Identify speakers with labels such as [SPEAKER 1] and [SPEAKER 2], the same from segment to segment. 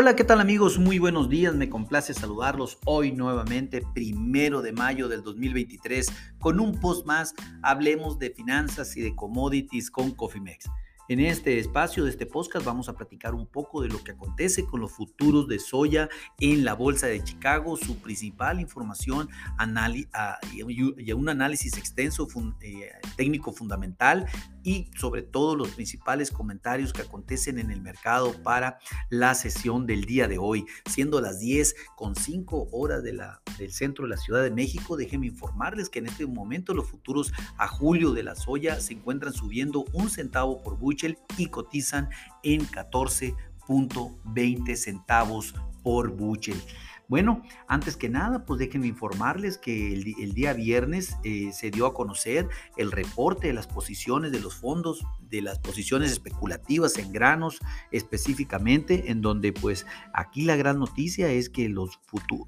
[SPEAKER 1] Hola, ¿qué tal amigos? Muy buenos días, me complace saludarlos hoy nuevamente, primero de mayo del 2023, con un post más, hablemos de finanzas y de commodities con Cofimex. En este espacio de este podcast vamos a platicar un poco de lo que acontece con los futuros de soya en la Bolsa de Chicago, su principal información y un análisis extenso eh, técnico fundamental y sobre todo los principales comentarios que acontecen en el mercado para la sesión del día de hoy, siendo las 10 con 5 horas de la, del centro de la Ciudad de México. Déjenme informarles que en este momento los futuros a julio de la soya se encuentran subiendo un centavo por y cotizan en 14.20 centavos por buchel. Bueno, antes que nada, pues déjenme informarles que el, día viernes eh, se dio a conocer el reporte de las posiciones de los fondos, de las posiciones especulativas en granos específicamente, en donde pues aquí la gran noticia es que los,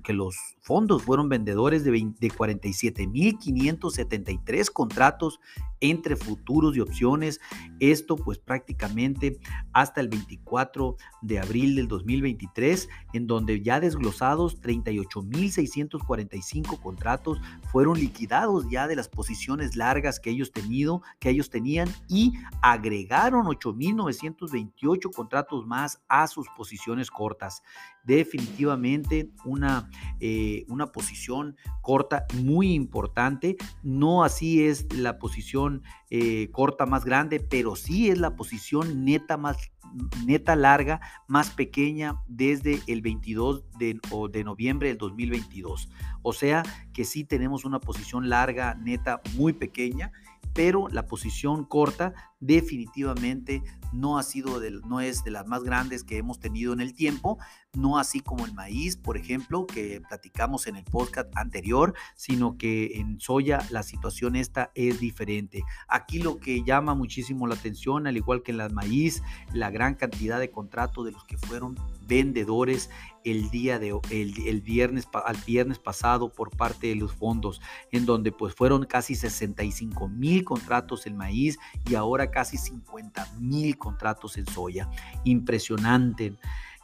[SPEAKER 1] que los fondos fueron vendedores de, de 47.573 contratos entre futuros y opciones. Esto pues prácticamente hasta el 24 de abril del 2023, en donde ya desglosados 38.645 contratos fueron liquidados ya de las posiciones largas que ellos, tenido, que ellos tenían y agregaron 8.928 contratos más a sus posiciones cortas. Definitivamente una, eh, una posición corta muy importante. No así es la posición eh, corta más grande, pero sí es la posición neta más neta larga más pequeña desde el 22 de, de noviembre del 2022. O sea que sí tenemos una posición larga neta muy pequeña pero la posición corta definitivamente no ha sido de, no es de las más grandes que hemos tenido en el tiempo, no así como el maíz, por ejemplo, que platicamos en el podcast anterior, sino que en soya la situación esta es diferente. Aquí lo que llama muchísimo la atención, al igual que en el maíz, la gran cantidad de contratos de los que fueron vendedores el día de el, viernes al viernes pasado por parte de los fondos en donde pues fueron casi 65 mil contratos en maíz y ahora casi 50 mil contratos en soya. Impresionante.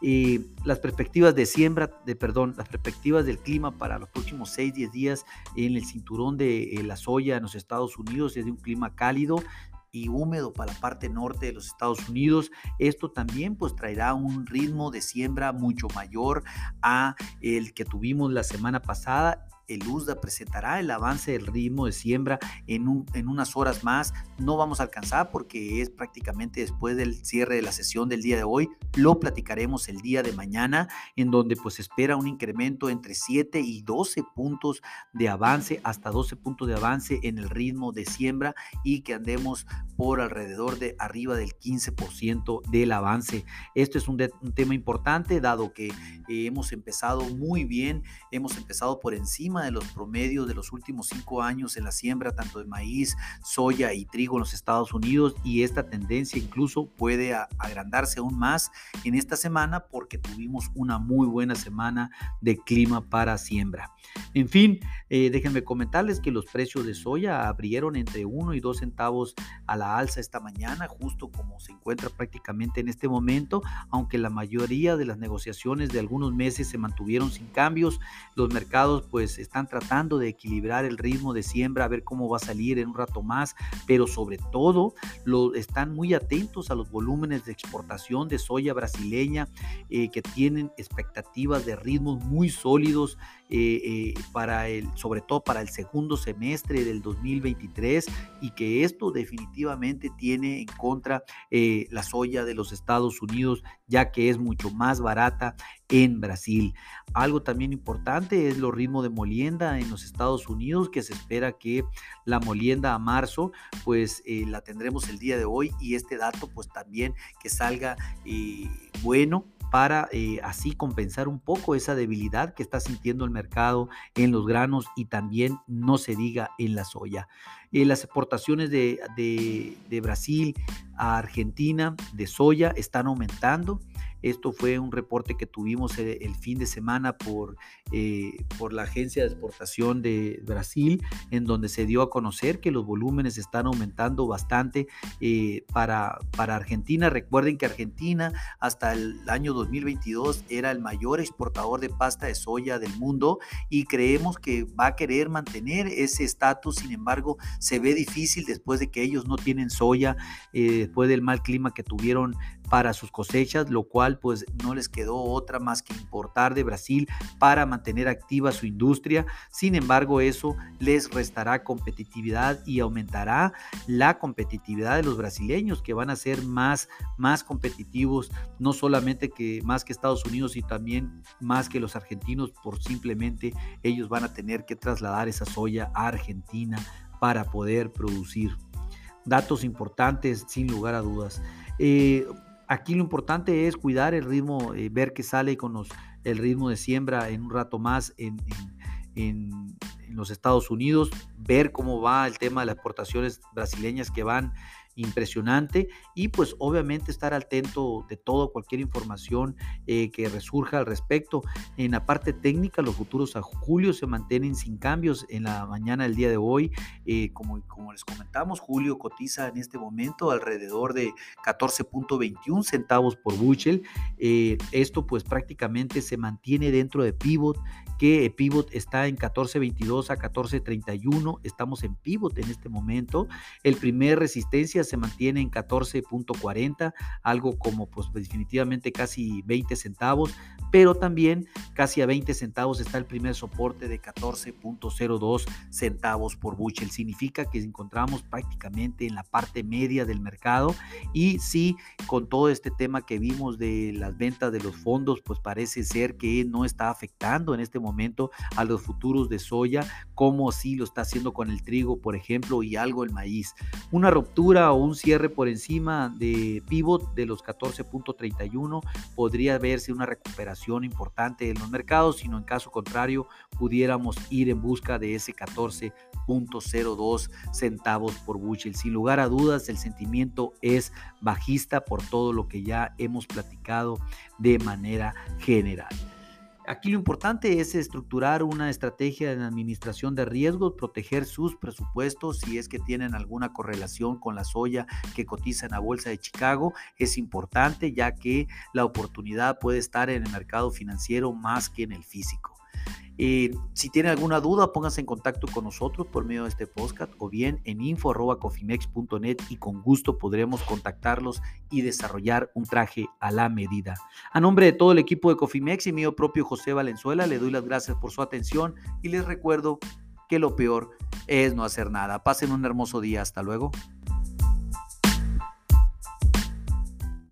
[SPEAKER 1] Eh, las perspectivas de siembra, de perdón, las perspectivas del clima para los próximos 6, 10 días en el cinturón de eh, la soya en los Estados Unidos es de un clima cálido, y húmedo para la parte norte de los Estados Unidos. Esto también pues traerá un ritmo de siembra mucho mayor a el que tuvimos la semana pasada el USDA presentará el avance del ritmo de siembra en, unas horas más. No vamos a alcanzar porque es prácticamente después del cierre de la sesión del día de hoy. Lo platicaremos el día de mañana, en donde pues espera un incremento entre 7 y 12 puntos de avance, hasta 12 puntos de avance en el ritmo de siembra y que andemos por alrededor de arriba del 15% del avance. Esto es un, un tema importante dado que eh, hemos empezado muy bien, hemos empezado por encima de los promedios de los últimos cinco años en la siembra tanto de maíz, soya y trigo en los Estados Unidos y esta tendencia incluso puede agrandarse aún más en esta semana porque tuvimos una muy buena semana de clima para siembra. En fin, eh, déjenme comentarles que los precios de soya abrieron entre 1 y 2 centavos a la alza esta mañana, justo como se encuentra prácticamente en este momento, aunque la mayoría de las negociaciones de algunos meses se mantuvieron sin cambios, los mercados pues están tratando de equilibrar el ritmo de siembra, a ver cómo va a salir en un rato más, pero sobre todo lo, están muy atentos a los volúmenes de exportación de soya brasileña eh, que tienen expectativas de ritmos muy sólidos eh, eh, para el, sobre todo para el segundo semestre del 2023 y que esto definitivamente tiene en contra la soya de los Estados Unidos ya que es mucho más barata en Brasil. Algo también importante es los ritmos de molienda en los Estados Unidos, que se espera que la molienda a marzo, pues eh, la tendremos el día de hoy y este dato pues también que salga eh, bueno para eh, así compensar un poco esa debilidad que está sintiendo el mercado en los granos y también no se diga en la soya. Eh, las exportaciones de, de Brasil a Argentina de soya están aumentando. Esto fue un reporte que tuvimos eh, el, fin de semana por, eh, por la Agencia de Exportación de Brasil, en donde se dio a conocer que los volúmenes están aumentando bastante eh, para, para Argentina. Recuerden que Argentina hasta el año 2022 era el mayor exportador de pasta de soya del mundo y creemos que va a querer mantener ese estatus. Sin embargo, se ve difícil después de que ellos no tienen soya, después del mal clima que tuvieron para sus cosechas, lo cual pues no les quedó otra más que importar de Brasil para mantener activa su industria. Sin embargo, eso les restará competitividad y aumentará la competitividad de los brasileños que van a ser más, más competitivos, no solamente que más que Estados Unidos y también más que los argentinos, por simplemente ellos van a tener que trasladar esa soya a Argentina para poder producir. Datos importantes, sin lugar a dudas. Eh, Aquí lo importante es cuidar el ritmo, eh, ver que sale con el ritmo de siembra en un rato más en, en, los Estados Unidos, ver cómo va el tema de las exportaciones brasileñas que van impresionante y pues obviamente estar atento de todo, cualquier información eh, que resurja al respecto. En la parte técnica, los futuros a julio se mantienen sin cambios en la mañana del día de hoy. Eh, como, como les comentamos, julio cotiza en este momento alrededor de 14.21 centavos por bushel. Eh, esto pues prácticamente se mantiene dentro de pivot que Pivot está en 14.22 a 14.31. Estamos en Pivot en este momento. El primer resistencia se mantiene en 14.40, algo como pues definitivamente casi 20 centavos, pero también casi a 20 centavos está el primer soporte de 14.02 centavos por bushel. Significa que encontramos prácticamente en la parte media del mercado y sí, con todo este tema que vimos de las ventas de los fondos, pues parece ser que no está afectando en este momento a los futuros de soya, como si lo está haciendo con el trigo, por ejemplo, y algo el maíz. Una ruptura un cierre por encima de pivot de los 14.31 podría verse una recuperación importante en los mercados, sino en caso contrario pudiéramos ir en busca de ese 14.02 centavos por bushel. Sin lugar a dudas, el sentimiento es bajista por todo lo que ya hemos platicado de manera general. Aquí lo importante es estructurar una estrategia de administración de riesgos, proteger sus presupuestos si es que tienen alguna correlación con la soya que cotiza en la Bolsa de Chicago. Es importante ya que la oportunidad puede estar en el mercado financiero más que en el físico. Eh, si tienen alguna duda, pónganse en contacto con nosotros por medio de este podcast o bien en info.cofimex.net y con gusto podremos contactarlos y desarrollar un traje a la medida. A nombre de todo el equipo de Cofimex y mío propio José Valenzuela, le doy las gracias por su atención y les recuerdo que lo peor es no hacer nada. Pasen un hermoso día. Hasta luego.